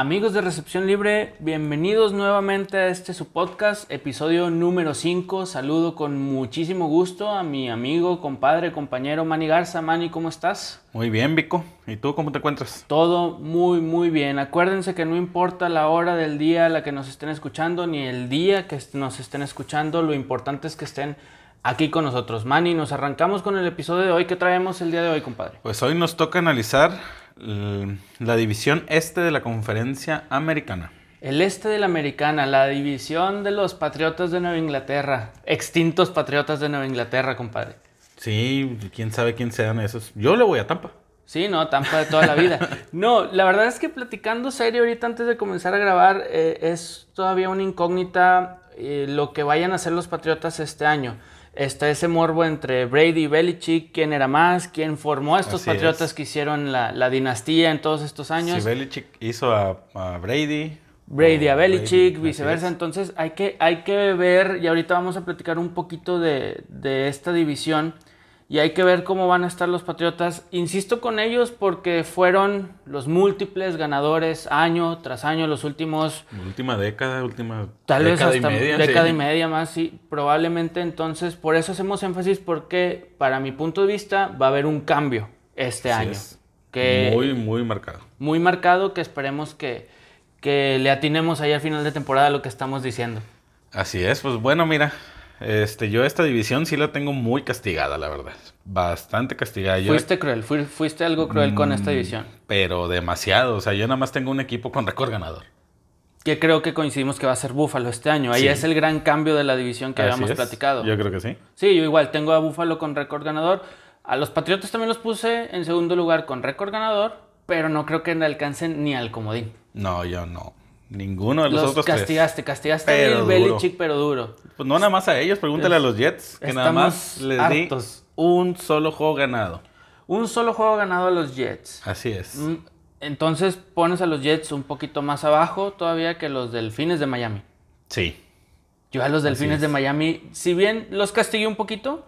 Amigos de Recepción Libre, bienvenidos nuevamente a este su podcast, episodio número 5. Saludo con muchísimo gusto a mi amigo, compadre, compañero Manny Garza. Manny, ¿cómo estás? Muy bien, Vico. ¿Y tú cómo te encuentras? Todo muy, muy bien. Acuérdense que no importa la hora del día a la que nos estén escuchando, ni el día que nos estén escuchando, lo importante es que estén aquí con nosotros. Manny, nos arrancamos con el episodio de hoy. ¿Qué traemos el día de hoy, compadre? Pues hoy nos toca analizar la división este de la conferencia americana. El este de la americana, la división de los patriotas de Nueva Inglaterra, extintos patriotas de Nueva Inglaterra, compadre. Sí, quién sabe quién sean esos. Yo le voy a Tampa. Sí, no, Tampa de toda la vida. No, la verdad es que platicando serio ahorita antes de comenzar a grabar, eh, es todavía una incógnita eh, lo que vayan a hacer los Patriotas este año está ese morbo entre Brady y Belichick, quién era más, quién formó a estos patriotas que hicieron la, dinastía en todos estos años. Si Belichick hizo a, Brady. Brady a Belichick, viceversa. Entonces hay que, hay que ver, y ahorita vamos a platicar un poquito de, de esta división y hay que ver cómo van a estar los Patriotas. Insisto con ellos porque fueron los múltiples ganadores año tras año, los últimos... Última década, última tal década vez hasta y media. Década y media más, sí. Probablemente entonces, por eso hacemos énfasis porque para mi punto de vista va a haber un cambio este año. Que, muy, muy marcado. Muy marcado que esperemos que, que le atinemos ahí al final de temporada lo que estamos diciendo. Así es, pues bueno, mira, este, yo esta división sí la tengo muy castigada, la verdad. Bastante castigada. Fuiste cruel, fuiste algo cruel con esta mm, división. Pero demasiado. O sea, yo nada más tengo un equipo con récord ganador. Que creo que coincidimos que va a ser Búfalo este año. Ahí es el gran cambio de la división que habíamos platicado. Yo creo que sí. Sí, yo igual tengo a Búfalo con récord ganador. A los Patriotas también los puse en segundo lugar con récord ganador, pero no creo que alcancen ni al comodín. No, yo no. Ninguno de los, otros castigaste, castigaste pero a Belichick, pero duro. Pues no nada más a ellos, pregúntale a los Jets, que nada más les di un solo juego ganado. Un solo juego ganado a los Jets. Así es. Mm, entonces pones a los Jets un poquito más abajo todavía que los Delfines de Miami. Sí. Yo a los Delfines de Miami, si bien los castigué un poquito,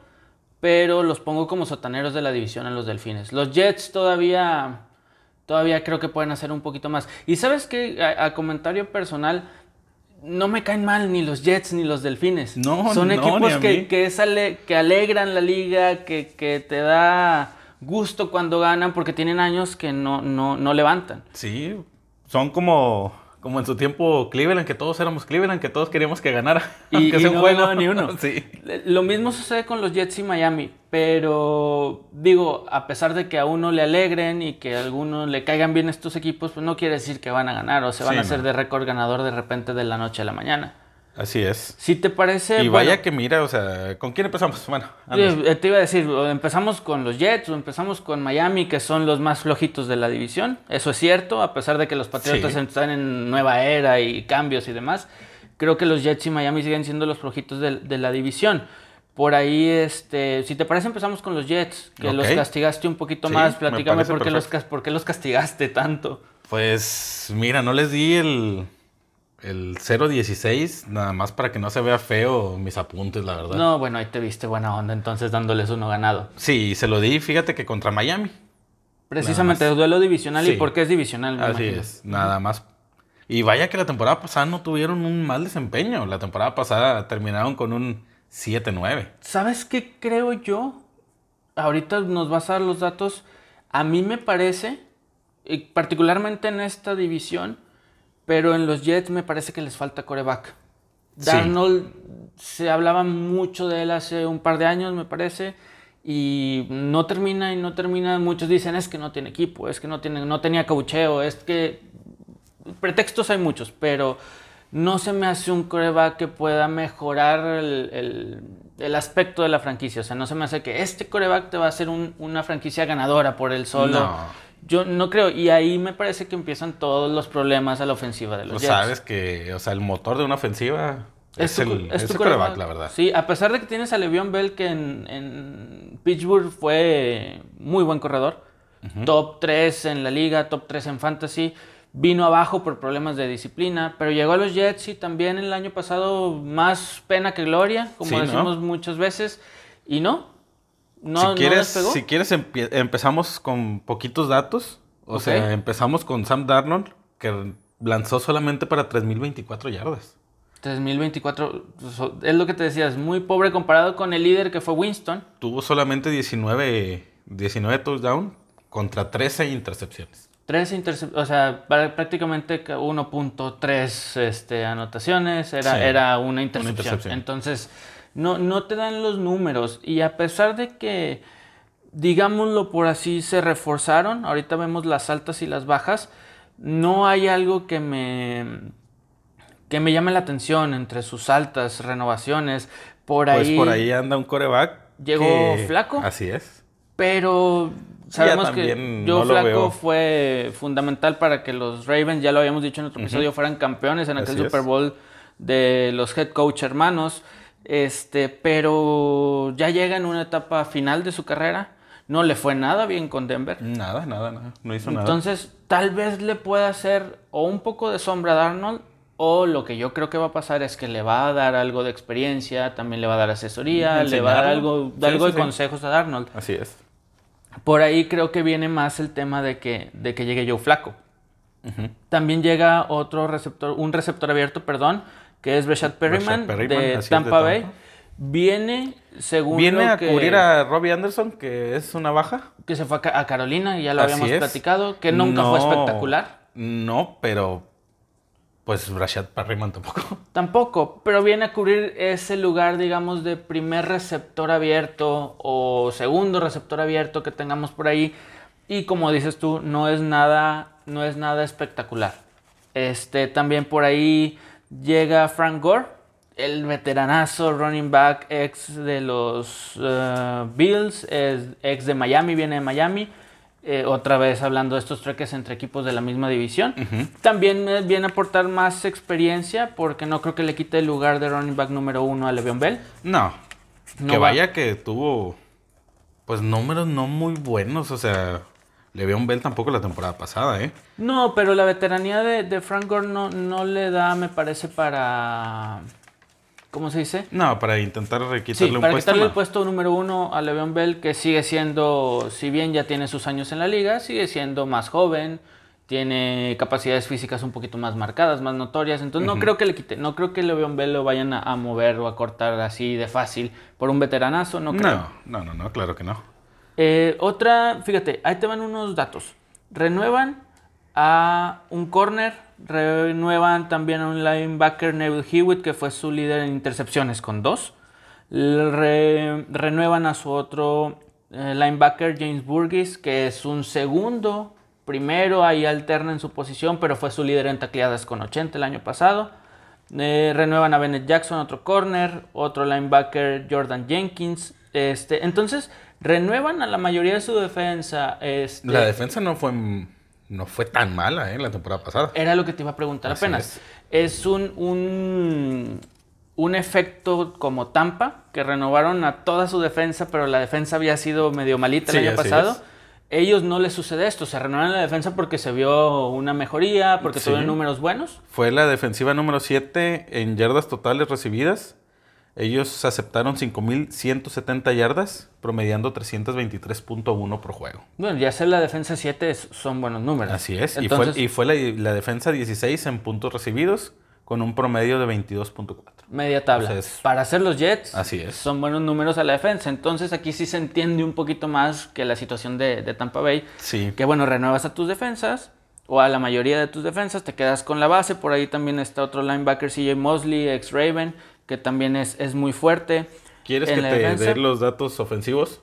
pero los pongo como sotaneros de la división a los Delfines. Los Jets todavía todavía creo que pueden hacer un poquito más. Y sabes que a, comentario personal, no me caen mal ni los Jets ni los Delfines. No, Son equipos que, que, que alegran la liga, que, que, te da gusto cuando ganan porque tienen años que no, no, no levantan. Sí, son como como en su tiempo Cleveland, que todos éramos Cleveland, que todos queríamos que ganara. Y, que no juego ni uno. sí. Lo mismo sucede con los Jets y Miami, pero digo, a pesar de que a uno le alegren y que a alguno le caigan bien estos equipos, pues no quiere decir que van a ganar o se van a hacer de récord ganador de repente de la noche a la mañana. Así es. Si te parece. Y vaya que mira, o sea, ¿con quién empezamos? Bueno, eh, te iba a decir, empezamos con los Jets o empezamos con Miami, que son los más flojitos de la división. Eso es cierto, a pesar de que los Patriotas están en nueva era y cambios y demás. Creo que los Jets y Miami siguen siendo los flojitos de, la división. Por ahí, este, si te parece, empezamos con los Jets, que los castigaste un poquito más. Platícame por qué, los, por qué los castigaste tanto. Pues mira, no les di el el 0.16, nada más para que no se vea feo mis apuntes, la verdad. No, bueno, ahí te viste buena onda entonces dándoles uno ganado. Sí, se lo di, fíjate que contra Miami. Precisamente, el duelo divisional y por qué es divisional. Así es, nada más. Y vaya que la temporada pasada no tuvieron un mal desempeño. La temporada pasada terminaron con un 7-9. ¿Sabes qué creo yo? Ahorita nos vas a dar los datos. A mí me parece, particularmente en esta división, pero en los Jets me parece que les falta coreback. Darnold se hablaba mucho de él hace un par de años, me parece, y no termina y no termina. Muchos dicen es que no tiene equipo, es que no, tiene, no tenía caucheo, es que pretextos hay muchos, pero no se me hace un coreback que pueda mejorar el, aspecto de la franquicia. O sea, no se me hace que este coreback te va a hacer una franquicia ganadora por él solo. No. Yo no creo, y ahí me parece que empiezan todos los problemas a la ofensiva de los pues sabes que, o sea, el motor de una ofensiva es, el, es la verdad. Sí, a pesar de que tienes a Le'Veon Bell, que en, Pittsburgh fue muy buen corredor, top 3 en la liga, top 3 en fantasy, vino abajo por problemas de disciplina, pero llegó a los Jets y también el año pasado más pena que gloria, como decimos muchas veces, y no, no, si quieres, Si quieres empezamos con poquitos datos. O sea, empezamos con Sam Darnold, que lanzó solamente para 3.024 yardas. 3024 so- es lo que te decía, es muy pobre comparado con el líder que fue Winston. Tuvo solamente 19, 19 touchdowns contra 13 intercepciones. Tres intercep- o sea, prácticamente ca- 1.3 este, anotaciones, era, Sí, era una intercepción. intercepción. Entonces, no, no te dan los números. Y a pesar de que, digámoslo por así, se reforzaron, ahorita vemos las altas y las bajas, no hay algo que me, que me llame la atención entre sus altas renovaciones. Por Pues ahí, por ahí anda un coreback. Llegó que- flaco. Así es. Pero sabemos que no lo Flaco fue fundamental para que los Ravens, ya lo habíamos dicho en otro episodio, fueran campeones en aquel Así. Super Bowl de los head coach hermanos. Este, pero ya llega en una etapa final de su carrera. No le fue nada bien con Denver. Nada, nada, nada. No hizo nada. Entonces, tal vez le pueda hacer o un poco de sombra a Darnold, o lo que yo creo que va a pasar es que le va a dar algo de experiencia, también le va a dar asesoría, le va a dar algo, Sí, algo sí, de sí. consejos a Darnold. Así es. Por ahí creo que viene más el tema de que, de que llegue Joe Flaco. También llega otro receptor, un receptor abierto, perdón, que es Rashad Perryman, Perryman, de, Tampa Bay. Tampa. Viene, según Viene a que, cubrir a Robbie Anderson, que es una baja. que se fue a Ca- a Carolina, y ya lo Así habíamos es. platicado, que nunca fue espectacular. No, pero pues Rashad Perryman tampoco. Tampoco, pero viene a cubrir ese lugar, digamos, de primer receptor abierto o segundo receptor abierto que tengamos por ahí. Y como dices tú, no es nada, no es nada espectacular. Este, también por ahí llega Frank Gore, el veteranazo running back ex de los eh, Bills, es ex de Miami, viene de Miami. Eh, otra vez hablando de estos treques entre equipos de la misma división. También eh, viene a aportar más experiencia porque no creo que le quite el lugar de running back número uno a Le'Veon Bell. No. No que va- vaya que tuvo pues números no muy buenos, o sea, le veo un Bell tampoco la temporada pasada, ¿eh? No, pero la veteranía de, de Frank Gore no, no le da, me parece, para... ¿Cómo se dice? No, para intentar quitarle Sí, un para puesto. quitarle no. el puesto número uno a Le'Veon Bell, que sigue siendo, si bien ya tiene sus años en la liga, sigue siendo más joven, tiene capacidades físicas un poquito más marcadas, más notorias, entonces no creo que le quite, no creo que Le'Veon Bell lo vayan a, a mover o a cortar así de fácil por un veteranazo, no creo. No, no, no, no, claro que no. Eh, otra, fíjate, ahí te van unos datos. Renuevan a un corner, renuevan también a un linebacker Neville Hewitt, que fue su líder en intercepciones con dos. Re- renuevan a su otro eh, linebacker James Burgess, que es un segundo, primero, ahí alterna en su posición, pero fue su líder en tacleadas con 80 el año pasado. Eh, renuevan a Bennett Jackson, otro corner, otro linebacker Jordan Jenkins. Este, entonces, renuevan a la mayoría de su defensa. Este, La defensa no fue no fue tan mala, ¿eh? La temporada pasada. Era lo que te iba a preguntar Así apenas. Es, un, un, un efecto como Tampa, que renovaron a toda su defensa, pero la defensa había sido medio malita el Sí, año pasado. es. Ellos no les sucede esto, se renuevan la defensa porque se vio una mejoría, porque Sí. tuvieron números buenos. Fue la defensiva número 7 en yardas totales recibidas. Ellos aceptaron 5.170 yardas, promediando 323.1 por juego. Bueno, ya ser la defensa 7 son buenos números. Así es. Entonces, y fue, y fue la, la defensa 16 en puntos recibidos, con un promedio de 22.4. media tabla. Entonces, Para hacer los Jets, así es. son buenos números a la defensa. Entonces aquí sí se entiende un poquito más que la situación de, de Tampa Bay. Sí. Que bueno, renuevas a tus defensas o a la mayoría de tus defensas, te quedas con la base. Por ahí también está otro linebacker, CJ Mosley, ex Raven, que también es, es muy fuerte. ¿Quieres en que te defensa. dé los datos ofensivos?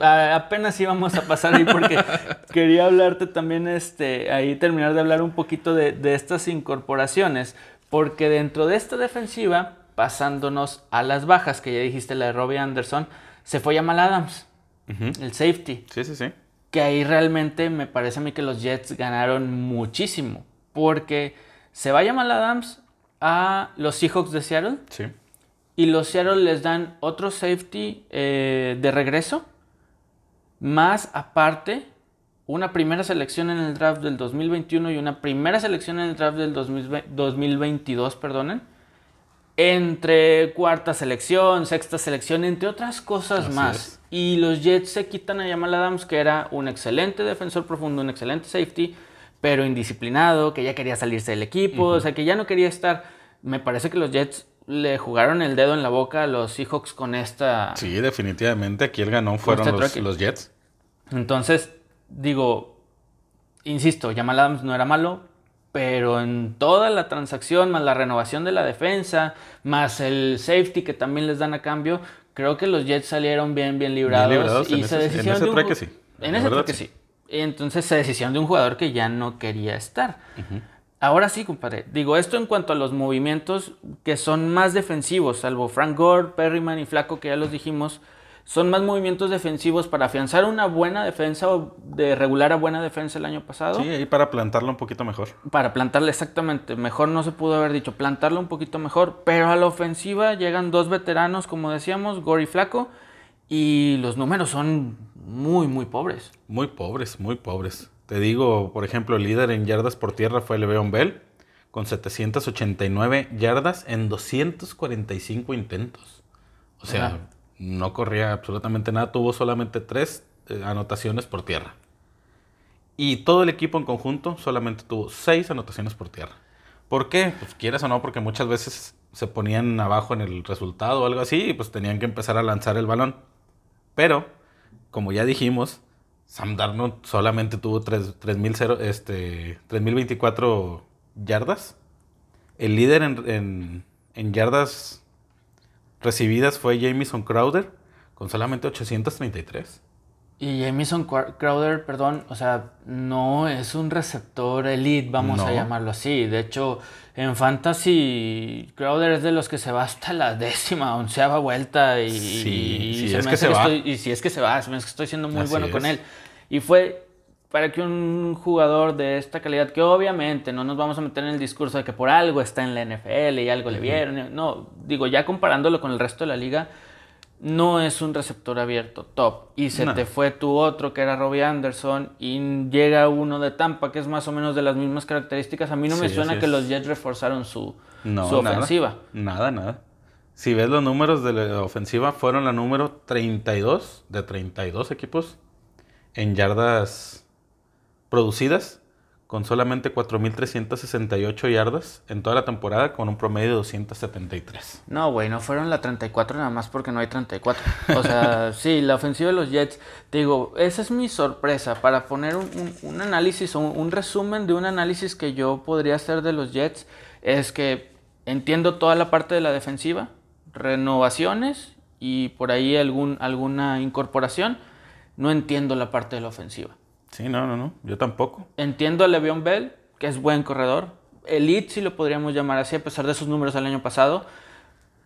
Apenas íbamos a pasar ahí porque quería hablarte también, este, ahí terminar de hablar un poquito de, de estas incorporaciones, porque dentro de esta defensiva, pasándonos a las bajas, que ya dijiste la de Robbie Anderson, se fue Jamal Adams, Ujú. el safety, Sí, sí, sí. que ahí realmente me parece a mí que los Jets ganaron muchísimo, porque se va Jamal Adams a los Seahawks de Seattle, Sí. y los Seattle les dan otro safety eh, de regreso. Más aparte, una primera selección en el draft del 2021 y una primera selección en el draft del 2020 2022, perdonen. Entre cuarta selección, sexta selección, entre otras cosas Así más. es. Y los Jets se quitan a Jamal Adams, que era un excelente defensor profundo, un excelente safety, pero indisciplinado, que ya quería salirse del equipo, o sea, que ya no quería estar. Me parece que los Jets le jugaron el dedo en la boca a los Seahawks con esta. Sí, definitivamente. Aquí el ganón fueron este los, los Jets. Entonces, digo, insisto, Jamal Adams no era malo, pero en toda la transacción, más la renovación de la defensa, más el safety que también les dan a cambio, creo que los Jets salieron bien, bien librados. Bien librados y en se ese- en ese ju- sí. En ese truque sí. sí. Entonces se deshicieron de un jugador que ya no quería estar. Ahora sí, compadre. Digo, esto en cuanto a los movimientos que son más defensivos, salvo Frank Gore, Perryman y Flaco, que ya los dijimos, son más movimientos defensivos para afianzar una buena defensa o de regular a buena defensa el año pasado. Sí, ahí para plantarlo un poquito mejor. Para plantarle exactamente, mejor no se pudo haber dicho, plantarlo un poquito mejor, pero a la ofensiva llegan dos veteranos, como decíamos, Gore y Flaco, y los números son muy, muy pobres. Muy pobres, muy pobres. Te digo, por ejemplo, el líder en yardas por tierra fue Le'Veon Bell, con 789 yardas en 245 intentos. O sea, Ajá. no corría absolutamente nada, tuvo solamente tres eh, anotaciones por tierra. Y todo el equipo en conjunto solamente tuvo seis anotaciones por tierra. ¿Por qué? Pues quieras o no, porque muchas veces se ponían abajo en el resultado o algo así y pues tenían que empezar a lanzar el balón. Pero, como ya dijimos, Sam Darnold solamente tuvo tres- 3,000 cero- este, 3.024 yardas. El líder en, en- en yardas recibidas fue Jamison Crowder con solamente 833. Y Jamison Crowder, perdón, o sea, no es un receptor elite, vamos a llamarlo así. De hecho, en Fantasy, Crowder es de los que se va hasta la décima, onceava vuelta. Y, Sí, y si se es me que se va. estoy- y si es que se va, se me hace que estoy siendo muy Así bueno con él. Y fue para que un jugador de esta calidad, que obviamente no nos vamos a meter en el discurso de que por algo está en la NFL y algo le vieron. No, digo, ya comparándolo con el resto de la liga, no es un receptor abierto top. Y se No. te fue tu otro, que era Robbie Anderson, y llega uno de Tampa, que es más o menos de las mismas características. A mí no me suena que es. los Jets reforzaron su, No, su nada. ofensiva. Nada, nada. Si ves los números de la ofensiva, fueron la número 32 de 32 equipos en yardas producidas, con solamente 4.368 yardas en toda la temporada, con un promedio de 273. No, güey, no fueron la 34 nada más porque no hay 34. O sea, sí, la ofensiva de los Jets, te digo, esa es mi sorpresa para poner un, un- un análisis o un, un resumen de un análisis que yo podría hacer de los Jets. Es que entiendo toda la parte de la defensiva, renovaciones y por ahí algún, alguna incorporación. No entiendo la parte de la ofensiva. Sí, no, no, no, yo tampoco. Entiendo a Le'Veon Bell, que es buen corredor. Elite, si lo podríamos llamar así, a pesar de sus números del año pasado.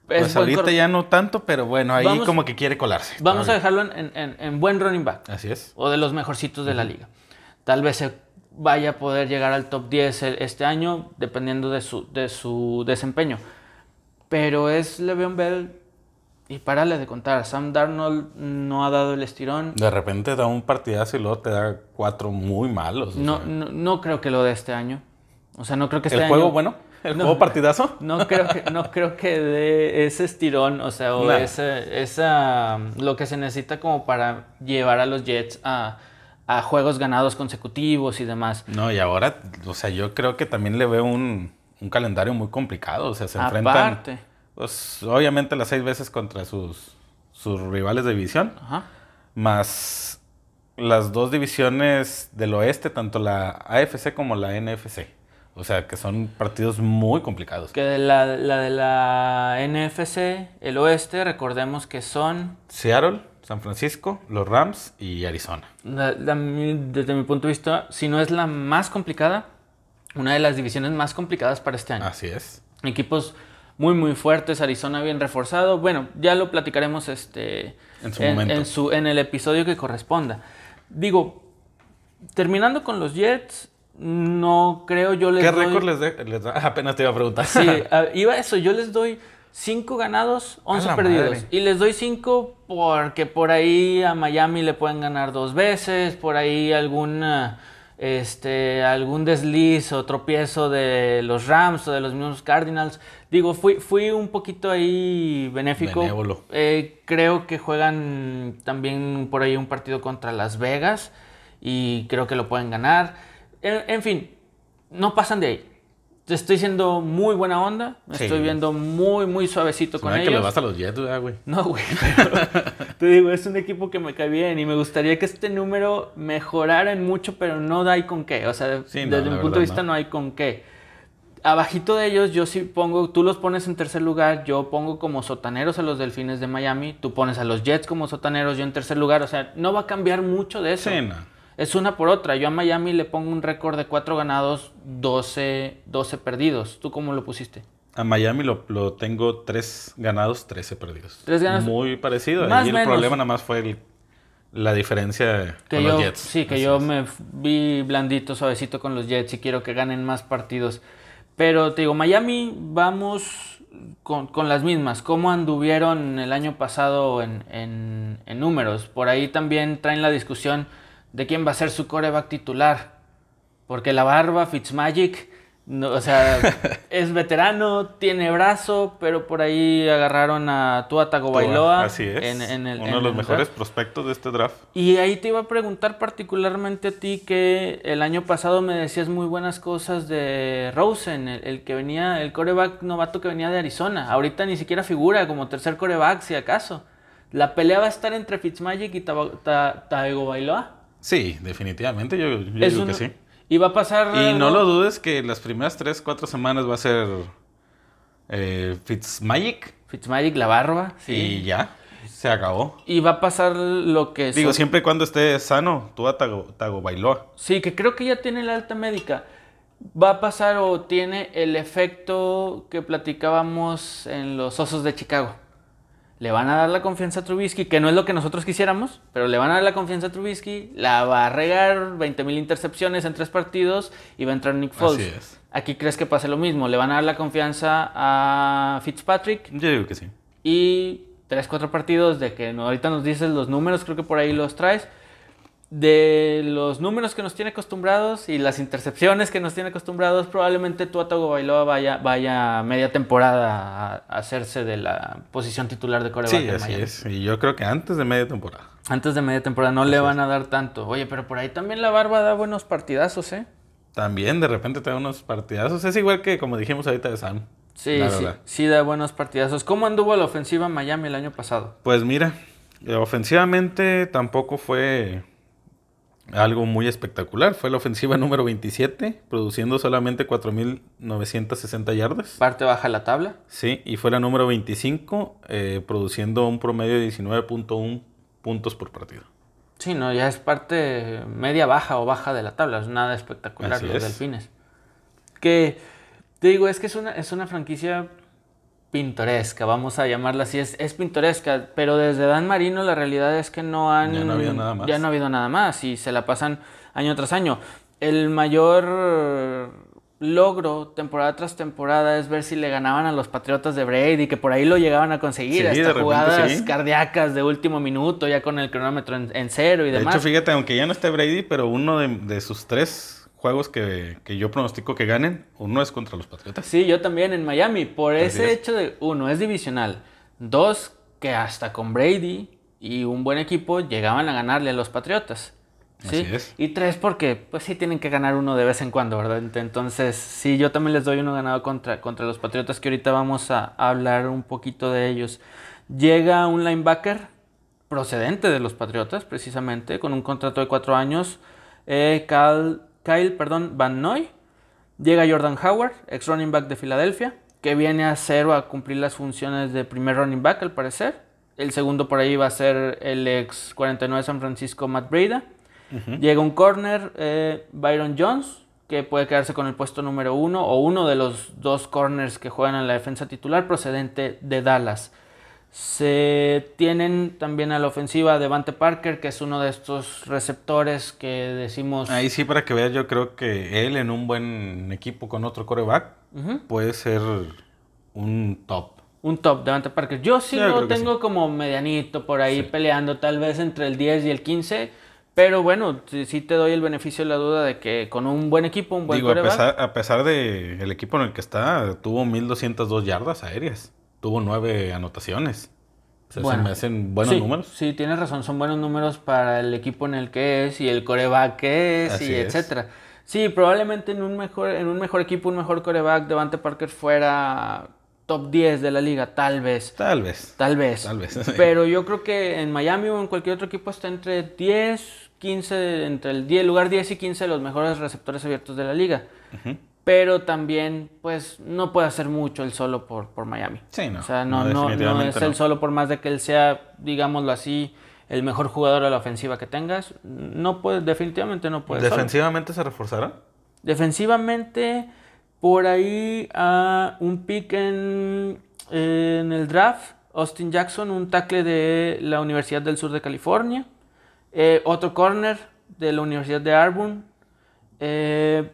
Es Pues ahorita ya no tanto, pero bueno, ahí Vamos- como que quiere colarse. Vamos a dejarlo en, en- en buen running back. Así es. O de los mejorcitos de la liga. Tal vez se vaya a poder llegar al top 10 el- este año, dependiendo de su, de su desempeño. Pero es Le'Veon Bell y párale de contar. Sam Darnold no ha dado el estirón. De repente da un partidazo y luego te da cuatro muy malos. No, no, no creo que lo dé este año. O sea, no creo que este ¿El año... juego bueno? ¿El No. juego partidazo? No creo que, no creo que dé ese estirón, o sea, o Nah. ese- esa, lo que se necesita como para llevar a los Jets a, a juegos ganados consecutivos y demás. No, y ahora, o sea, yo creo que también le veo un, un calendario muy complicado. O sea, se enfrentan, Aparte. Pues, obviamente las seis veces contra sus, sus rivales de división, Ajá. más las dos divisiones del oeste, tanto la AFC como la NFC. O sea, que son partidos muy complicados. Que de la, la de la NFC, el oeste, recordemos que son, Seattle, San Francisco, los Rams y Arizona. la- la- mi- desde mi punto de vista, si no es la más complicada, una de las divisiones más complicadas para este año. Así es. Equipos muy muy fuertes, Arizona bien reforzado. Bueno, ya lo platicaremos este En su momento. en su- en el episodio que corresponda. Digo, terminando con los Jets, no creo yo les ¿Qué doy- récord les, de- les da? Apenas te iba a preguntar. Sí, iba a eso, yo les doy 5 ganados, 11 la perdidos. madre. Y les doy 5 porque por ahí a Miami le pueden ganar dos veces, por ahí alguna, este, algún desliz o tropiezo de los Rams o de los mismos Cardinals. Digo, fui, fui un poquito ahí benéfico. Benévolo. Eh, creo que juegan también por ahí un partido contra Las Vegas y creo que lo pueden ganar. En, en fin, no pasan de ahí. Estoy siendo muy buena onda. Me Sí. estoy viendo muy, muy suavecito con Con que ellos. le vas a los Jets, ¿verdad, güey. No, güey. pero te digo, es un equipo que me cae bien y me gustaría que este número mejorara en mucho, pero no hay con qué. O sea, Sí, no, desde mi punto de vista no. no. hay con qué. Abajito de ellos, yo sí pongo, tú los pones en tercer lugar, yo pongo como sotaneros a los Delfines de Miami, tú pones a los Jets como sotaneros, yo en tercer lugar. O sea, no va a cambiar mucho de eso. Sí, no. Es una por otra. Yo a Miami le pongo un récord de 4 ganados, 12, 12 perdidos. ¿Tú cómo lo pusiste? A Miami lo, lo tengo 3 ganados, 13 perdidos. Tres ganados. Muy parecido. Más y el menos. problema nada más fue el- la diferencia Que con yo, los Jets. sí, que Así yo es. me vi blandito, suavecito con los Jets y quiero que ganen más partidos. Pero te digo, Miami vamos con, con las mismas. ¿Cómo anduvieron el año pasado en, en- en números? Por ahí también traen la discusión de quién va a ser su coreback titular. Porque la barba, Fitzmagic, no, o sea, es veterano, tiene brazo, pero por ahí agarraron a Tua Tagovailoa. Así es. en- en el- Uno en de los mejores draft. prospectos de este draft. Y ahí te iba a preguntar particularmente a ti que el año pasado me decías muy buenas cosas de Rosen, el, el que venía, el coreback novato que venía de Arizona. Ahorita ni siquiera figura como tercer coreback, si acaso. ¿La pelea va a estar entre Fitzmagic y Ta- Tagovailoa? Sí, definitivamente. Yo, yo digo un- que sí. Y va a pasar... Y no lo dudes que las primeras 3, 4 semanas va a ser eh, Fitzmagic Fitzmagic, la barba, sí. y ya. Se acabó. Y va a pasar lo que... Digo, siempre y cuando esté sano, tú a Tago, Tagovailoa. Sí, que creo que ya tiene la alta médica. Va a pasar o tiene el efecto que platicábamos en los Osos de Chicago. Le van a dar la confianza a Trubisky, que no es lo que nosotros quisiéramos, pero le van a dar la confianza a Trubisky, la va a regar 20.000 intercepciones en tres partidos y va a entrar Nick Foles. Así es. Aquí crees que pase lo mismo. Le van a dar la confianza a Fitzpatrick Yo digo que sí. y 3, 4 partidos de que ahorita nos dices los números, creo que por ahí los traes. De los números que nos tiene acostumbrados y las intercepciones que nos tiene acostumbrados, probablemente Tua Tagovailoa vaya, vaya media temporada a, hacerse de la posición titular de coreback Sí, de así Miami. es. Y yo creo que antes de media temporada. Antes de media temporada no le van a dar tanto. Oye, pero por ahí también la barba da buenos partidazos, ¿eh? También de repente te da unos partidazos. Es igual que como dijimos ahorita de Sam. Sí, sí, sí da buenos partidazos. ¿Cómo anduvo la ofensiva en Miami el año pasado? Pues mira, eh, ofensivamente tampoco fue algo muy espectacular. Fue la ofensiva número 27, produciendo solamente 4.960 yardas. Parte baja de la tabla. Sí, y fue la número 25, eh, produciendo un promedio de 19.1 puntos por partido. Sí, no, ya es parte media baja o baja de la tabla, es nada espectacular Así los es. delfines. Que te digo, es que es una, es una franquicia pintoresca, vamos a llamarla así, es, es pintoresca, pero desde Dan Marino la realidad es que no han... Ya no ha habido nada más. Ya no ha habido nada más y se la pasan año tras año. El mayor logro temporada tras temporada es ver si le ganaban a los Patriotas de Brady, que por ahí lo llegaban a conseguir, Sí, de hasta repente jugadas sí. cardíacas de último minuto, ya con el cronómetro en, en cero y De demás. hecho, fíjate, aunque ya no esté Brady, pero uno de, de sus tres juegos que, que yo pronostico que ganen, uno es contra los Patriotas. Sí, yo también en Miami. Por Así ese es. hecho de, uno, es divisional. Dos, que hasta con Brady y un buen equipo llegaban a ganarle a los Patriotas. ¿sí? Así es. Y tres, porque pues sí tienen que ganar uno de vez en cuando, ¿verdad? Ent- Entonces, sí, yo también les doy uno ganado contra, contra los Patriotas, que ahorita vamos a, a hablar un poquito de ellos. Llega un linebacker procedente de los Patriotas, precisamente, con un contrato de cuatro años. eh, Kyle, Kyle, perdón, Van Noy. Llega Jordan Howard, ex running back de Filadelfia, que viene a hacer o a cumplir las funciones de primer running back, al parecer. El segundo por ahí va a ser el ex 49 de San Francisco, Matt Breda. Llega un corner, eh, Byron Jones, que puede quedarse con el puesto número uno o uno de los dos corners que juegan en la defensa titular procedente de Dallas. Se tienen también a la ofensiva Devante Parker, que es uno de estos receptores que decimos... Ahí sí, para que veas, yo creo que él en un buen equipo con otro coreback puede ser un top. Un top, Devante Parker. Yo sí Yo lo tengo como medianito por ahí peleando, tal vez entre el 10 y el 15. Pero bueno, sí, sí te doy el beneficio de la duda de que con un buen equipo, un buen Digo, a quarterback, pesar, a pesar de el equipo en el que está, tuvo 1202 yardas aéreas. Tuvo nueve anotaciones. O sea, Bueno, se me hacen buenos sí, números. Sí, tienes razón, son buenos números para el equipo en el que es y el coreback que es Así y es. etcétera. Sí, probablemente en un mejor, en un mejor equipo, un mejor coreback, Devante Parker fuera top 10 de la liga, tal vez. Tal vez. Tal vez. Tal vez. Pero yo creo que en Miami o en cualquier otro equipo está entre 10, 15, entre el 10, lugar 10 y 15 de los mejores receptores abiertos de la liga. Ujú. Pero también, pues, no puede hacer mucho él solo por, por Miami. Sí, no. O sea, no, No, no, es él solo por más de que él sea, digámoslo así, el mejor jugador de la ofensiva que tengas. No puede, definitivamente no puede. solo. ¿Defensivamente se reforzaron? Defensivamente, por ahí ah, un pick en, en el draft, Austin Jackson, un tackle de la Universidad del Sur de California, Eh, otro corner de la Universidad de Auburn, Eh,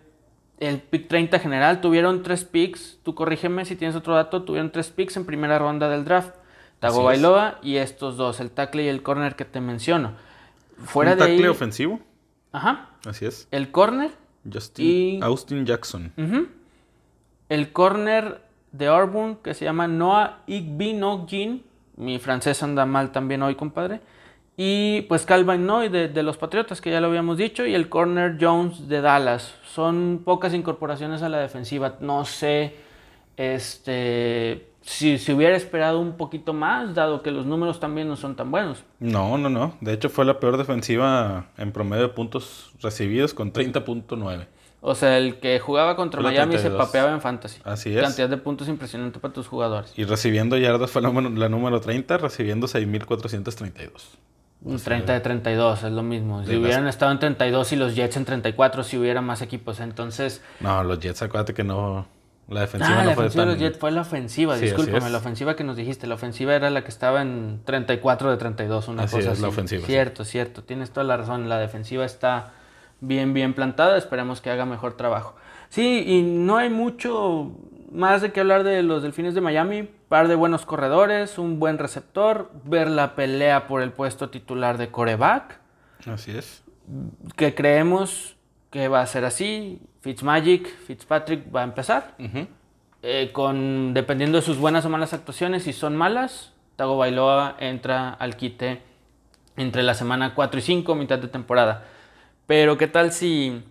el pick 30 general, tuvieron tres picks, tú corrígeme si tienes otro dato, tuvieron tres picks en primera ronda del draft, Tago es. Bailoa y estos dos, el tackle y el corner que te menciono. Fuera un de tackle ahí, ofensivo. ajá, Así es. el corner Justin Y- Austin Jackson. Ujú. El corner de Auburn que se llama Noah Igbinogjin. Mi francés anda mal también hoy, compadre. Y pues Calvin Noy de, de los Patriotas, que ya lo habíamos dicho. Y el corner Jones de Dallas. Son pocas incorporaciones a la defensiva. No sé este, si se hubiera esperado un poquito más, dado que los números también no son tan buenos. No, no, no. De hecho, fue la peor defensiva en promedio de puntos recibidos con 30.9. O sea, el que jugaba contra Fue Miami se 32. papeaba en fantasy. Así es. Cantidad de puntos impresionante para tus jugadores. Y recibiendo yardas fue la, número- la número 30, recibiendo 6.432. Un 30 de 32 es lo mismo. Si las- hubieran estado en 32 y los Jets en 34, si hubiera más equipos. Entonces, No, los Jets, acuérdate que no. La defensiva ah, no la fue ofensiva de los Jets fue la ofensiva, Sí, discúlpame, la ofensiva que nos dijiste. La ofensiva era la que estaba en 34 de 32, una Así cosa es, así. la ofensiva, sí. Cierto, cierto, tienes toda la razón. La defensiva está bien, bien plantada. Esperemos que haga mejor trabajo. Sí, y no hay mucho más de qué hablar de los Delfines de Miami. Par de buenos corredores, un buen receptor, ver la pelea por el puesto titular de coreback. Así es. que creemos que va a ser así. Fitzmagic, Fitzpatrick va a empezar. Eh, con, dependiendo de sus buenas o malas actuaciones, si son malas, Tago Bailoa entra al quite entre la semana 4 y 5, mitad de temporada. Pero qué tal si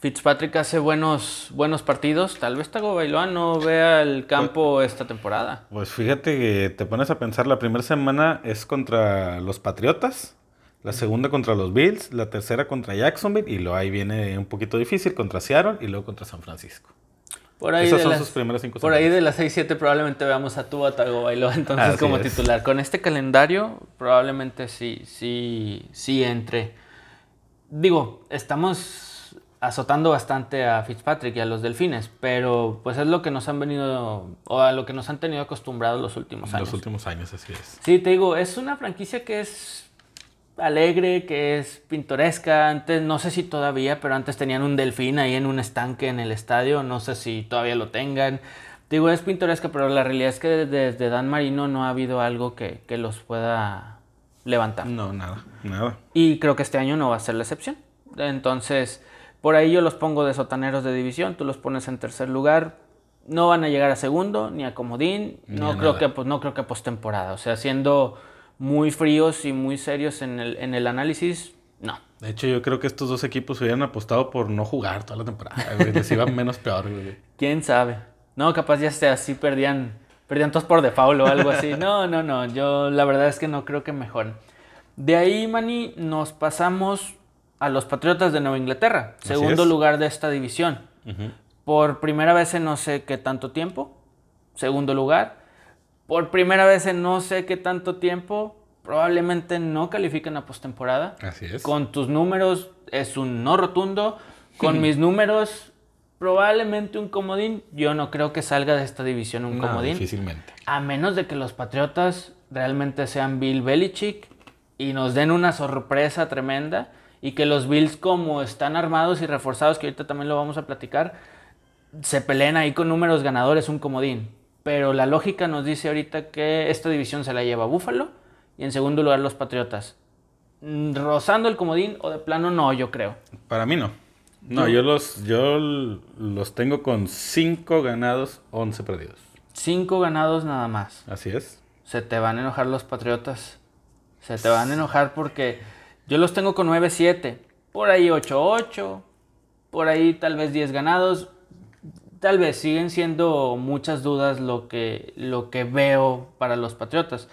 Fitzpatrick hace buenos, buenos partidos, tal vez Tago Bailoa no vea el campo esta temporada. Pues fíjate que te pones a pensar, la primera semana es contra los Patriotas, la segunda contra los Bills, la tercera contra Jacksonville y luego ahí viene un poquito difícil contra Seattle y luego contra San Francisco. Por ahí, Esas de son las, sus primeras cinco por ahí de las 6-7 probablemente veamos a Tua Tagovailoa entonces Así como es. titular. Con este calendario probablemente sí, sí, sí entre. Digo, estamos azotando bastante a Fitzpatrick y a los Delfines, pero pues es lo que nos han venido o a lo que nos han tenido acostumbrados los últimos años. los últimos años, así es. Sí, te digo, es una franquicia que es alegre, que es pintoresca. Antes, no sé si todavía, pero antes tenían un delfín ahí en un estanque en el estadio. No sé si todavía lo tengan. Digo, es pintoresca, pero la realidad es que desde Dan Marino no ha habido algo que, que los pueda levantar. No, nada, nada. Y creo que este año no va a ser la excepción. Entonces, por ahí yo los pongo de sotaneros de división, tú los pones en tercer lugar. No van a llegar a segundo ni a comodín. Ni No a creo que pues no creo que postemporada. O sea, siendo muy fríos y muy serios en el, en el análisis, no. De hecho, yo creo que estos dos equipos hubieran apostado por no jugar toda la temporada, güey. Les iba menos peor, güey. ¿Quién sabe? No, capaz ya sea así perdían, perdían todos por default o algo así. No, no, no. Yo la verdad es que no creo que mejoren. De ahí, Manny, nos pasamos a los Patriotas de Nueva Inglaterra, Así segundo es. lugar de esta división. Por primera vez en no sé qué tanto tiempo, segundo lugar. Por primera vez en no sé qué tanto tiempo, probablemente no califican a postemporada. Así es. Con tus números es un no rotundo. Con mis números, probablemente un comodín. Yo no creo que salga de esta división un No, comodín. difícilmente. A menos de que los Patriotas realmente sean Bill Belichick y nos den una sorpresa tremenda. Y que los Bills, como están armados y reforzados, que ahorita también lo vamos a platicar, se peleen ahí con números ganadores, un comodín. Pero la lógica nos dice ahorita que esta división se la lleva Buffalo y en segundo lugar los Patriotas. Mm, Rozando el comodín o de plano no, yo creo. Para mí no. No, ¿Tú? yo los, yo los tengo con 5 ganados, 11 perdidos. Cinco ganados nada más. Así es. Se te van a enojar los Patriotas. Se te van a enojar porque yo los tengo con 9-7. Por ahí 8-8. por ahí tal vez 10 ganados. Tal vez siguen siendo muchas dudas lo que, lo que veo para los Patriotas.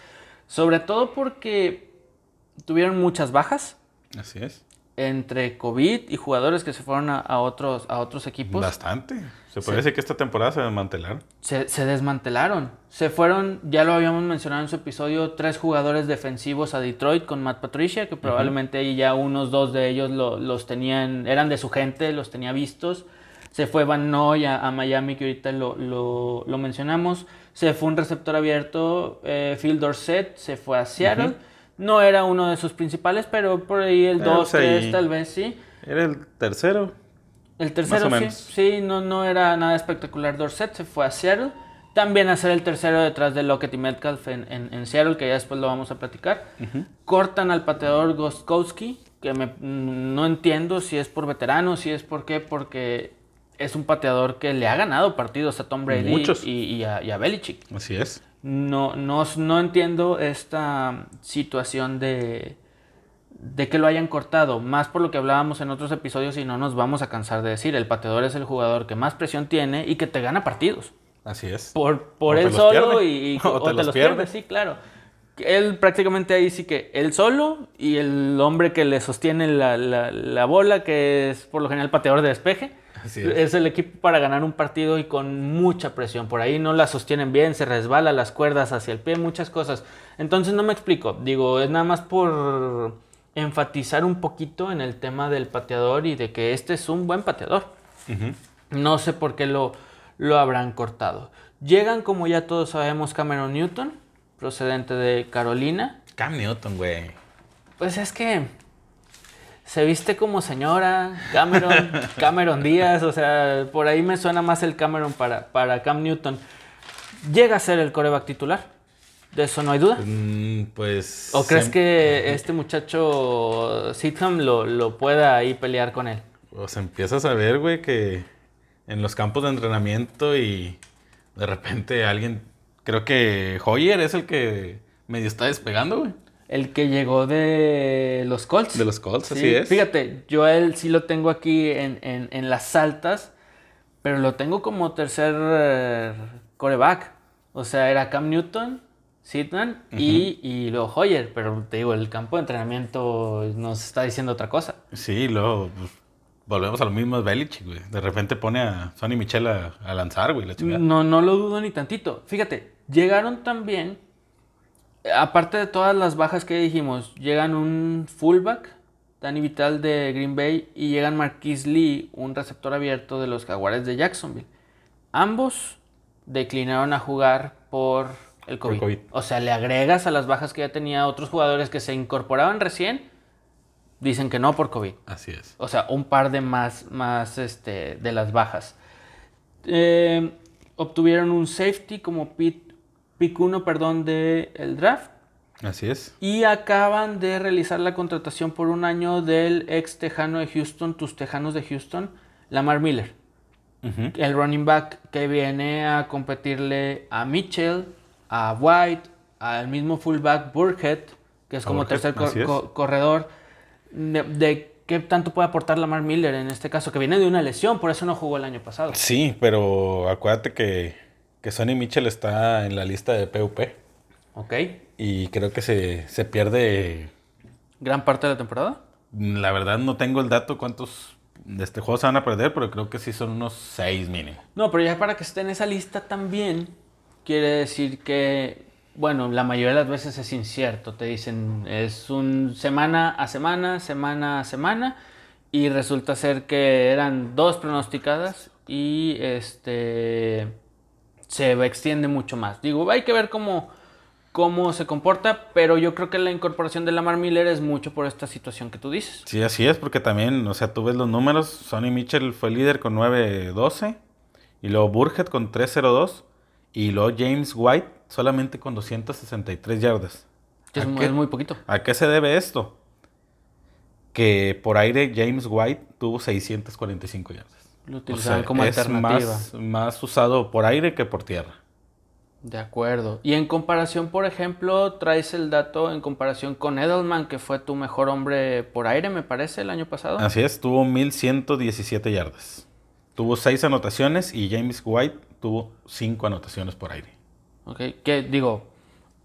Sobre todo porque tuvieron muchas bajas. Así es. Entre COVID y jugadores que se fueron a, a otros, a otros equipos. Bastante. Se puede decir que esta temporada se desmantelaron. Se, se desmantelaron. Se fueron, ya lo habíamos mencionado en su episodio, tres jugadores defensivos a Detroit con Matt Patricia, que probablemente ahí ya unos dos de ellos lo- los tenían, eran de su gente, los tenía vistos. Se fue Van Noy a, a Miami, que ahorita lo, lo- lo mencionamos. Se fue un receptor abierto, eh, Phil Dorset, se fue a Seattle. No era uno de sus principales, pero por ahí el Eh, 2, pues ahí- 3 tal vez sí. Era el tercero. El tercero, sí, sí, no, no era nada espectacular. Dorset se fue a Seattle. También a ser el tercero detrás de Lockett y Metcalf en, en- en Seattle, que ya después lo vamos a platicar. Cortan al pateador Gostkowski, que me- no entiendo si es por veterano, si es por qué, porque es un pateador que le ha ganado partidos a Tom Brady Muchos. y, y a, y a Belichick. Así es. No, no, no entiendo esta situación de, de que lo hayan cortado, más por lo que hablábamos en otros episodios y no nos vamos a cansar de decir, el pateador es el jugador que más presión tiene y que te gana partidos. Así es. Por, por él solo pierde. y, y- O o te te, los los pierde. pierde, sí, claro. Él prácticamente ahí sí que él solo y el hombre que le sostiene la, la- la bola, que es por lo general el pateador de despeje, Así es. es. el equipo para ganar un partido y con mucha presión. Por ahí no la sostienen bien, se resbala las cuerdas hacia el pie, muchas cosas. Entonces no me explico. Digo, es nada más por enfatizar un poquito en el tema del pateador y de que este es un buen pateador. No sé por qué lo, lo habrán cortado. Llegan, como ya todos sabemos, Cameron Newton, procedente de Carolina. Cam Newton, güey. Pues es que se viste como señora, Cameron, Cameron Díaz, o sea, por ahí me suena más el Cameron para, para Cam Newton. Llega a ser el coreback titular, de eso no hay duda. Mm, pues. ¿O crees que este muchacho Sitham lo, lo pueda ahí pelear con él? Pues empiezas a ver, güey, que en los campos de entrenamiento y de repente alguien. Creo que Hoyer es el que medio está despegando, güey. El que llegó de los Colts. De los Colts, Sí, así es. Fíjate, yo a él sí lo tengo aquí en, en- en las altas, pero lo tengo como tercer eh, coreback. O sea, era Cam Newton, Sidman y, y luego Hoyer. Pero te digo, el campo de entrenamiento nos está diciendo otra cosa. Sí, luego pues, volvemos a lo mismo, es Belichick, güey. De repente pone a Sonny Michel a, a lanzar, güey, la. No, no lo dudo ni tantito. Fíjate, llegaron también, aparte de todas las bajas que dijimos, llegan un fullback, Danny Vital de Green Bay, y llegan Marquise Lee, un receptor abierto de los Jaguares de Jacksonville. Ambos declinaron a jugar por el COVID. COVID. O sea, le agregas a las bajas que ya tenía otros jugadores que se incorporaban recién, dicen que no por COVID. Así es. O sea, un par de más, más este, de las bajas. Eh, obtuvieron un safety como pick, pick uno, perdón, del el draft. Así es. Y acaban de realizar la contratación por un año del ex tejano de Houston, tus tejanos de Houston, Lamar Miller. El running back que viene a competirle a Mitchell, a White, al mismo fullback Burkhead, que es como Burkhead, tercer es. corredor. De, de qué tanto puede aportar Lamar Miller en este caso, que viene de una lesión, por eso no jugó el año pasado. Sí, pero acuérdate que, que Sonny Mitchell está en la lista de PUP. Ok. Y creo que se, se pierde. Gran parte de la temporada. La verdad, no tengo el dato cuántos de este juego se van a perder, pero creo que sí son unos seis mínimo. No, pero ya para que esté en esa lista también, quiere decir que, bueno, la mayoría de las veces es incierto. Te dicen, es un semana a semana, semana a semana, y resulta ser que eran dos pronosticadas y este se extiende mucho más. Digo, hay que ver cómo, cómo se comporta, pero yo creo que la incorporación de Lamar Miller es mucho por esta situación que tú dices. Sí, así es, porque también, o sea, tú ves los números. Sonny Mitchell fue líder con 9-12. Y luego Burhead con 3-0-2. Y luego James White solamente con 263 yardas. Que es, ¿A mu- qué? es muy poquito. ¿A qué se debe esto? Que por aire James White tuvo 645 yardas. Lo O utilizaban sea, como es alternativa. más, más usado por aire que por tierra. De acuerdo. Y en comparación, por ejemplo, traes el dato en comparación con Edelman, que fue tu mejor hombre por aire, me parece, el año pasado. Así es, tuvo 1117 yardas. Tuvo 6 anotaciones y James White tuvo 5 anotaciones por aire. Ok, que digo,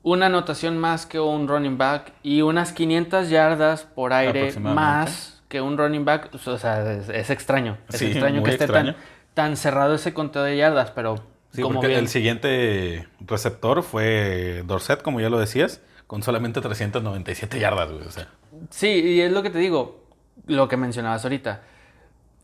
una anotación más que un running back y unas 500 yardas por aire más que un running back. O sea, es, extraño. Es extraño que esté Tan, tan cerrado ese conteo de yardas, pero Sí, porque el siguiente receptor fue Dorset, como ya lo decías, con solamente 397 yardas, güey. O sea. Sí, y es lo que te digo, lo que mencionabas ahorita.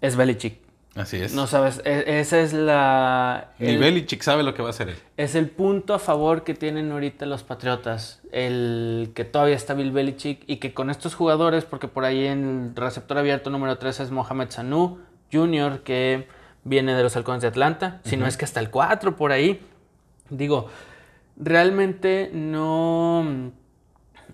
Es Belichick. Así es. No sabes, e, esa es la... Ni Belichick sabe lo que va a hacer él. Es el punto a favor que tienen ahorita los Patriotas. El que todavía está Bill Belichick y que con estos jugadores, porque por ahí en el receptor abierto número 3 es Mohamed Sanu Jr., que viene de los halcones de Atlanta, si no es que hasta el 4 por ahí. Digo, realmente no,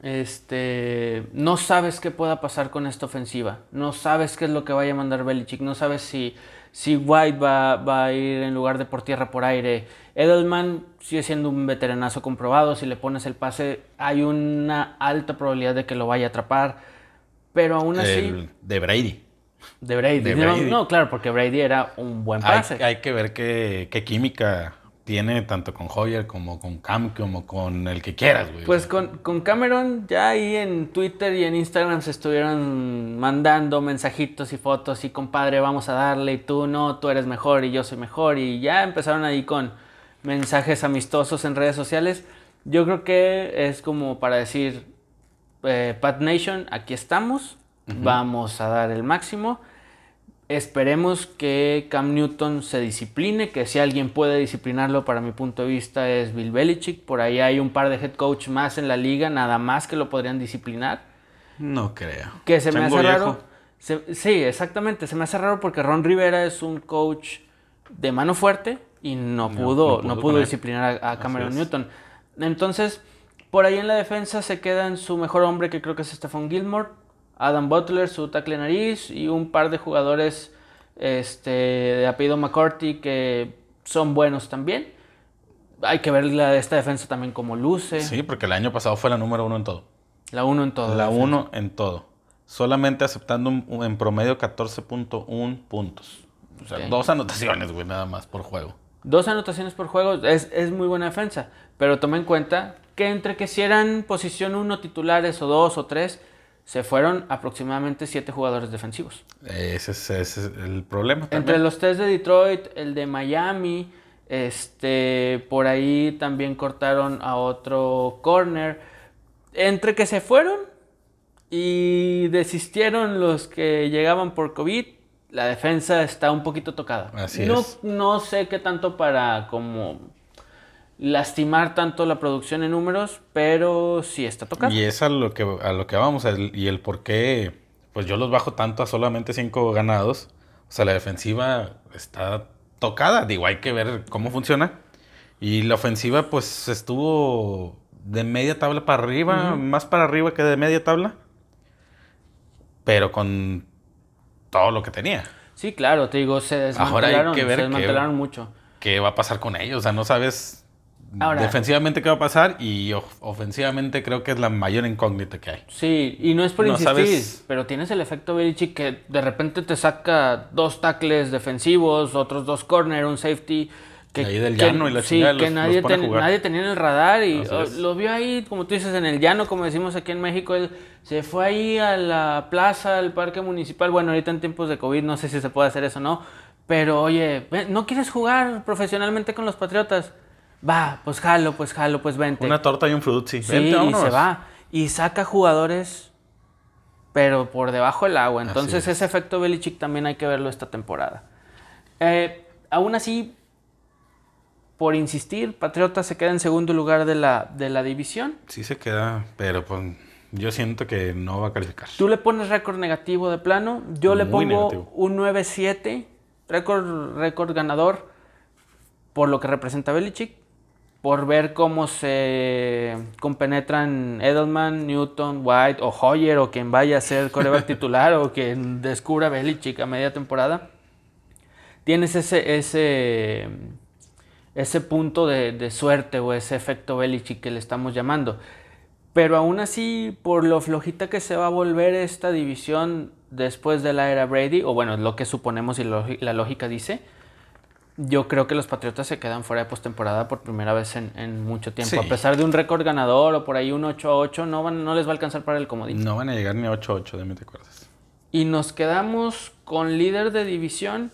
este, no sabes qué pueda pasar con esta ofensiva, no sabes qué es lo que vaya a mandar Belichick, no sabes si, si White va, va a ir en lugar de por tierra, por aire. Edelman sigue siendo un veteranazo comprobado, si le pones el pase hay una alta probabilidad de que lo vaya a atrapar, pero aún así... El de Brady. De Brady. No, claro, porque Brady era un buen pase. Hay, que ver qué, química tiene tanto con Hoyer como con Cam, como con el que quieras, güey. Pues con, con, Cameron ya ahí en Twitter y en Instagram se estuvieron mandando mensajitos y fotos y compadre, vamos a darle y tú no, tú eres mejor y yo soy mejor y ya empezaron ahí con mensajes amistosos en redes sociales. Yo creo que es como para decir, eh, Pat Nation, aquí estamos, Vamos a dar el máximo. Esperemos que Cam Newton se discipline, que si alguien puede disciplinarlo, para mi punto de vista, es Bill Belichick. Por ahí hay un par de head coach más en la liga, nada más que lo podrían disciplinar. No creo. Que se me hace raro. sí, exactamente. Se me hace raro porque Ron Rivera es un coach de mano fuerte y no, pudo, no pudo, disciplinar a, Cameron Newton. Entonces, por ahí en la defensa se queda en su mejor hombre, que creo que es Stephon Gilmore Adam Butler, su tackle nariz y un par de jugadores este, de apellido McCarthy que son buenos también. Hay que ver la, esta defensa también como luce. Sí, porque el año pasado fue la número uno en todo. La uno en todo. La uno en todo. Solamente aceptando en promedio 14.1 puntos. O sea, dos anotaciones, güey, nada más por juego. Dos anotaciones por juego es, es muy buena defensa. Pero toma en cuenta que entre que si eran posición uno titulares o dos o tres, se fueron aproximadamente siete jugadores defensivos. Ese es, el problema. Entre los tres de Detroit, el de Miami, este, por ahí también cortaron a otro corner. Entre que se fueron y desistieron los que llegaban por COVID, la defensa está un poquito tocada. Así no, no sé qué tanto para como lastimar tanto la producción en números, pero sí está tocando. Y es a lo que, a lo que vamos, y el por qué, pues yo los bajo tanto a solamente cinco ganados. O sea, la defensiva está tocada, digo, hay que ver cómo funciona. Y la ofensiva, pues estuvo de media tabla para arriba, más para arriba que de media tabla, pero con todo lo que tenía. Sí, claro, te digo, se desmantelaron, Ahora hay que ver se desmantelaron mucho. ¿Qué va a pasar con ellos? O sea, no sabes defensivamente qué va a pasar y ofensivamente creo que es la mayor incógnita que hay. Sí, y no es por insistir, pero tienes el efecto Belichick que de repente te saca dos tackles defensivos, otros dos corner, un safety. Que, ahí del llano y la sí, que nadie, nadie tenía en el radar y lo vio ahí, como tú dices, en el llano, como decimos aquí en México, él se fue ahí a la plaza, al parque municipal, bueno, ahorita en tiempos de COVID no sé si se puede hacer eso o no, pero oye, ¿no quieres jugar profesionalmente con los Patriotas? Va, pues jalo, pues jalo, pues vente. Una torta y un frutzi. Sí, y se va. Y saca jugadores, pero por debajo del agua. Entonces ese efecto Belichick también hay que verlo esta temporada. Eh, aún así, por insistir, Patriota se queda en segundo lugar de la, de la división. Sí se queda, pero pues yo siento que no va a calificar. Tú le pones récord negativo de plano, yo le pongo un 9-7, récord, récord ganador por lo que representa Belichick por ver cómo se compenetran Edelman, Newton, White o Hoyer o quien vaya a ser coreback titular o quien descubra Belichick a media temporada. Tienes ese, ese, ese punto de, de suerte o ese efecto Belichick que le estamos llamando. Pero aún así, por lo flojita que se va a volver esta división después de la era Brady, o bueno, lo que suponemos y la lógica dice, yo creo que los Patriotas se quedan fuera de postemporada por primera vez en, en mucho tiempo. Sí. A pesar de un récord ganador o por ahí un 8 a 8, no, van, no les va a alcanzar para el comodín. No van a llegar ni a 8-8, de mí te acuerdas. Y nos quedamos con líder de división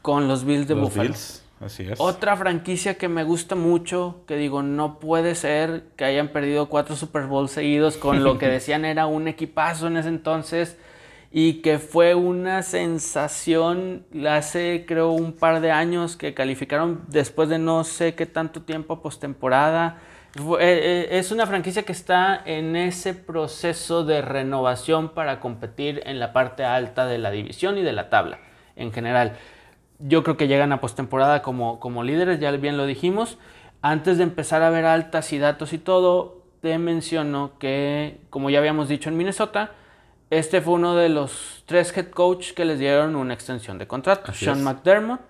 con los Bills de Los Buffalo. Bills, así es. Otra franquicia que me gusta mucho, que digo, no puede ser que hayan perdido cuatro Super Bowls seguidos con lo que decían era un equipazo en ese entonces y que fue una sensación hace creo un par de años que calificaron después de no sé qué tanto tiempo postemporada. Eh, eh, Es una franquicia que está en ese proceso de renovación para competir en la parte alta de la división y de la tabla en general. Yo creo que llegan a postemporada como, como líderes, ya bien lo dijimos. Antes de empezar a ver altas y datos y todo, te menciono que, como ya habíamos dicho en Minnesota, este fue uno de los tres head coach que les dieron una extensión de contrato. Así Sean es. McDermott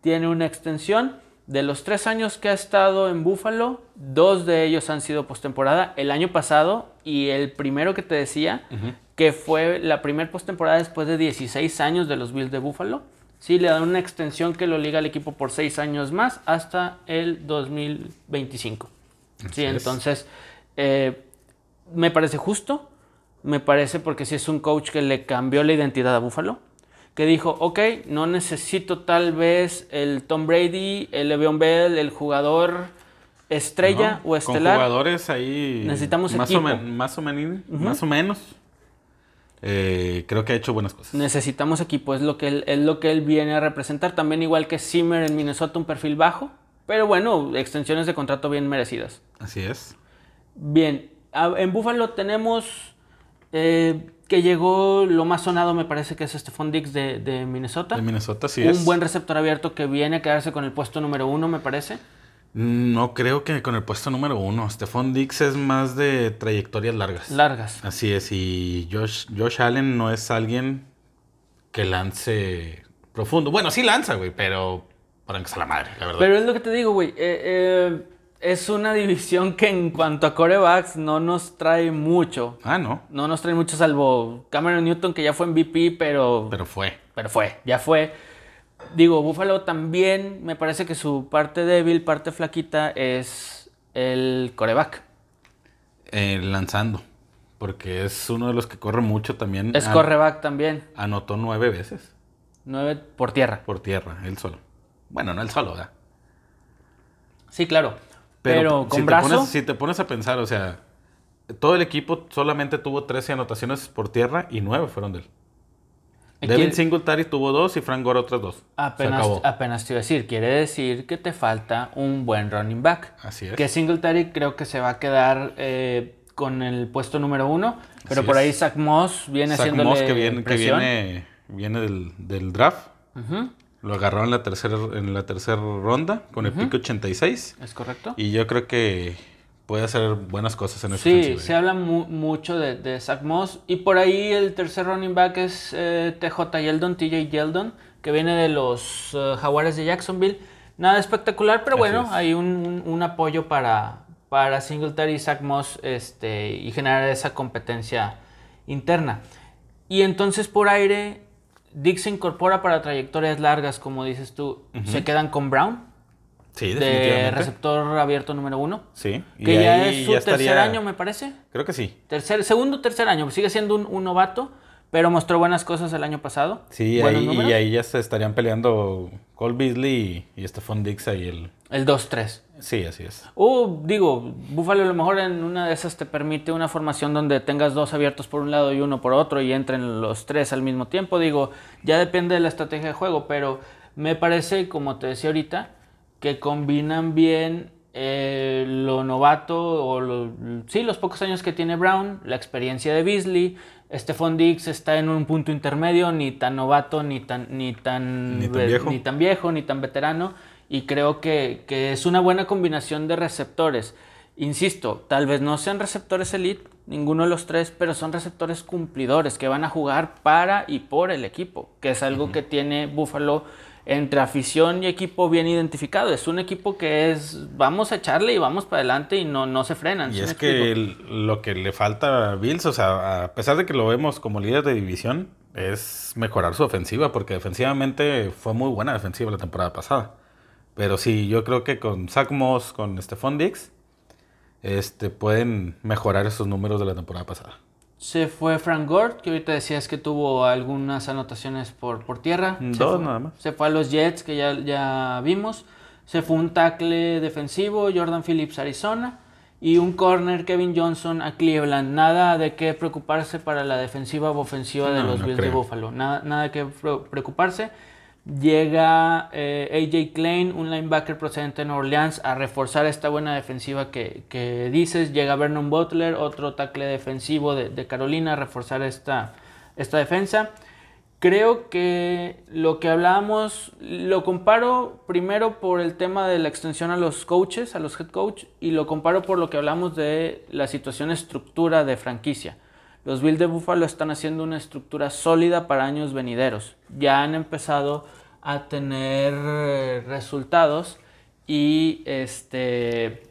tiene una extensión. De los tres años que ha estado en Buffalo, dos de ellos han sido postemporada. El año pasado y el primero que te decía, que fue la primera postemporada después de 16 años de los Bills de Buffalo. Sí, le dan una extensión que lo liga al equipo por seis años más hasta el 2025. Así Sí, es. entonces eh, me parece justo, me parece porque sí es un coach que le cambió la identidad a Buffalo, que dijo, ok, no necesito tal vez el Tom Brady, el Le'Veon Bell, el jugador estrella ¿no? o estelar. Con jugadores ahí. Necesitamos más equipo. O más, o menin- más o menos. Eh, creo que ha hecho buenas cosas. Necesitamos equipo, es lo, que él, es lo que él viene a representar. También igual que Zimmer en Minnesota, un perfil bajo, pero bueno, extensiones de contrato bien merecidas. Así es. Bien, en Buffalo tenemos eh, que llegó lo más sonado, me parece que es Stephon Diggs de, de Minnesota. De Minnesota sí un es. buen receptor abierto que viene a quedarse con el puesto número uno, me parece. No creo que con el puesto número uno. Stephon Dix es más de trayectorias largas. Largas. Así es. Y Josh, Josh Allen no es alguien que lance profundo. Bueno, sí lanza, güey, pero para que sea la madre, la verdad. Pero es lo que te digo, güey. eh, eh, es una división que en cuanto a corebacks no nos trae mucho. ah, no. No nos trae mucho salvo Cameron Newton, que ya fue MVP, pero, Pero fue. pero fue, ya fue. Digo, Buffalo también me parece que su parte débil, parte flaquita es el coreback. Eh, lanzando. Porque es uno de los que corre mucho también. Es coreback también. Anotó nueve veces Nueve por tierra. por tierra, él solo. Bueno, no él solo, ¿verdad? Sí, claro. Pero, si con te brazo. pones- si te pones a pensar, o sea, todo el equipo solamente tuvo 13 anotaciones por tierra y 9 fueron de él. Devin Singletary tuvo dos y Frank Gore otras dos. Apenas, apenas te iba a decir, quiere decir que te falta un buen running back. Así es. Que Singletary creo que se va a quedar eh, con el puesto número uno, pero Así por ahí Zach Moss viene Zach haciéndole Moss, que viene, que viene, viene del, del draft. Ujú, Lo agarró en la tercera en la tercera ronda con el pick 86. ¿Es correcto? Y yo creo que puede hacer buenas cosas en esa Sí, ofensiva. se habla mu- mucho de, de Zach Moss. Y por ahí el tercer running back es eh, TJ Yeldon, TJ Yeldon, que viene de los eh, Jaguares de Jacksonville. Nada espectacular, pero Así bueno, es. hay un, un- un apoyo para, para Singletary y Zach Moss este, y generar esa competencia interna. Y entonces por aire, Dick se incorpora para trayectorias largas, como dices tú. Se quedan con Brown, Sí, de receptor abierto número uno. Sí. y Que ya es su ya tercer estaría- año, me parece. Creo que sí. Tercer, segundo, tercer año. Sigue siendo un, un novato, pero mostró buenas cosas el año pasado. Sí, ahí, y ahí ya se estarían peleando Cole Beasley y, y Stephon Diggs ahí el... El 2-3. Sí, así es. O digo, Buffalo a lo mejor en una de esas te permite una formación donde tengas dos abiertos por un lado y uno por otro y entren los tres al mismo tiempo. Digo, ya depende de la estrategia de juego, pero me parece, como te decía ahorita, que combinan bien eh, lo novato o lo- sí, los pocos años que tiene Brown, la experiencia de Beasley. Stephon Diggs está en un punto intermedio, ni tan novato, ni tan, ni tan, Ni tan ve- viejo. ni tan viejo, ni tan veterano. Y creo que, que es una buena combinación de receptores. Insisto, tal vez no sean receptores elite, ninguno de los tres, pero son receptores cumplidores que van a jugar para y por el equipo, que es algo que tiene Buffalo entre afición y equipo bien identificado. Es un equipo que es, vamos a echarle y vamos para adelante y no, no se frenan. Y ¿sí me es que el- lo que le falta a Bills, o sea, a pesar de que lo vemos como líder de división, es mejorar su ofensiva, porque defensivamente fue muy buena defensiva la temporada pasada. Pero sí, yo creo que con Zach Moss, con Stephon Diggs, este, pueden mejorar esos números de la temporada pasada. Se fue Frank Gore, que ahorita decías que tuvo algunas anotaciones por, por tierra. Mm, Se dos fue- nada más. Se fue a los Jets, que ya, ya vimos. Se fue un tackle defensivo, Jordan Phillips, Arizona. Y un corner, Kevin Johnson, a Cleveland. Nada de qué preocuparse para la defensiva o ofensiva de los no Bills de. Buffalo. Nada, nada que pre- preocuparse. Llega eh, AJ Klein, un linebacker procedente de Orleans, a reforzar esta buena defensiva que, que dices. Llega Vernon Butler, otro tackle defensivo de, de Carolina, a reforzar esta, esta defensa. Creo que lo que hablábamos lo comparo primero por el tema de la extensión a los coaches, a los head coach, y lo comparo por lo que hablamos de la situación estructura de franquicia. Los Bills de Buffalo están haciendo una estructura sólida para años venideros. Ya han empezado a tener eh, resultados y este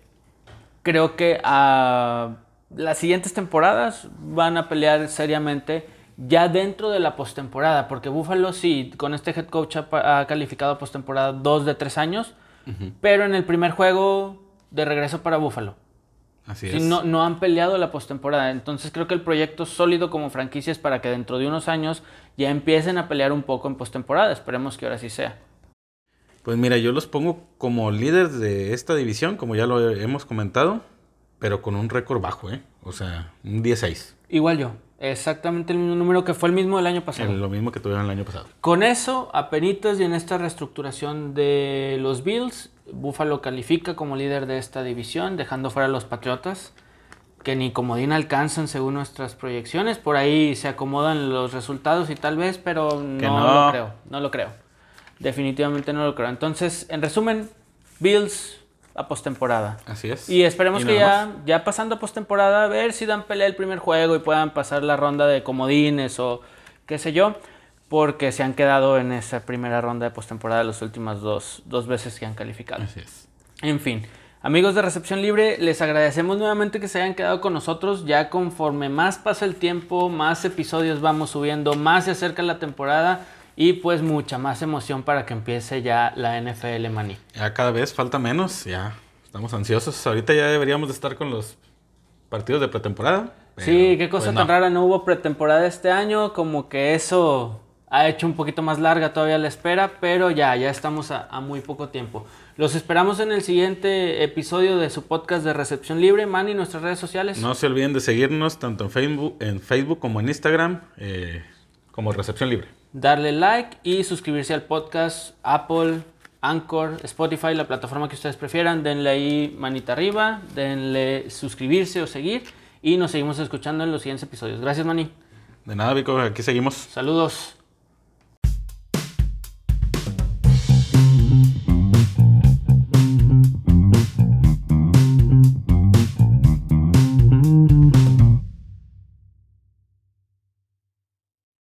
creo que a las siguientes temporadas van a pelear seriamente ya dentro de la postemporada, porque Buffalo sí, con este head coach ha, calificado postemporada dos de tres años, pero en el primer juego de regreso para Buffalo. Así Sí, es. no, no han peleado la postemporada. Entonces creo que el proyecto sólido como franquicia es para que dentro de unos años ya empiecen a pelear un poco en postemporada. Esperemos que ahora sí sea. Pues mira, yo los pongo como líderes de esta división, como ya lo hemos comentado, pero con un récord bajo, ¿eh? O sea, un 16. Igual yo. Exactamente el mismo número que fue el mismo del año pasado. Lo mismo que tuvieron el año pasado. Con eso, apenitas y en esta reestructuración de los Bills, Buffalo califica como líder de esta división, dejando fuera a los Patriotas, que ni comodín alcanzan según nuestras proyecciones. Por ahí se acomodan los resultados y tal vez, pero no, no. lo creo. No lo creo. Definitivamente no lo creo. Entonces, en resumen, Bills a postemporada. Así es. Y esperemos Y que ya, ya pasando a postemporada, a ver si dan pelea el primer juego y puedan pasar la ronda de comodines o qué sé yo, porque se han quedado en esa primera ronda de postemporada las últimas dos, dos veces que han calificado. Así es. En fin, amigos de Recepción Libre, les agradecemos nuevamente que se hayan quedado con nosotros. Ya conforme más pasa el tiempo, más episodios vamos subiendo, más se acerca la temporada y pues mucha más emoción para que empiece ya la NFL Maní. Ya cada vez falta menos, ya estamos ansiosos. Ahorita ya deberíamos de estar con los partidos de pretemporada. Sí, qué cosa pues, tan no. rara, no hubo pretemporada este año, como que eso ha hecho un poquito más larga todavía la espera, pero ya, ya estamos a, a muy poco tiempo. Los esperamos en el siguiente episodio de su podcast de Recepción Libre, Manny, nuestras redes sociales. No se olviden de seguirnos tanto en Facebook, en Facebook como en Instagram, eh, como Recepción Libre. Darle like y suscribirse al podcast Apple, Anchor, Spotify, la plataforma que ustedes prefieran. Denle ahí manita arriba, denle suscribirse o seguir y nos seguimos escuchando en los siguientes episodios. Gracias, Manny. De nada, Vico, aquí seguimos. Saludos.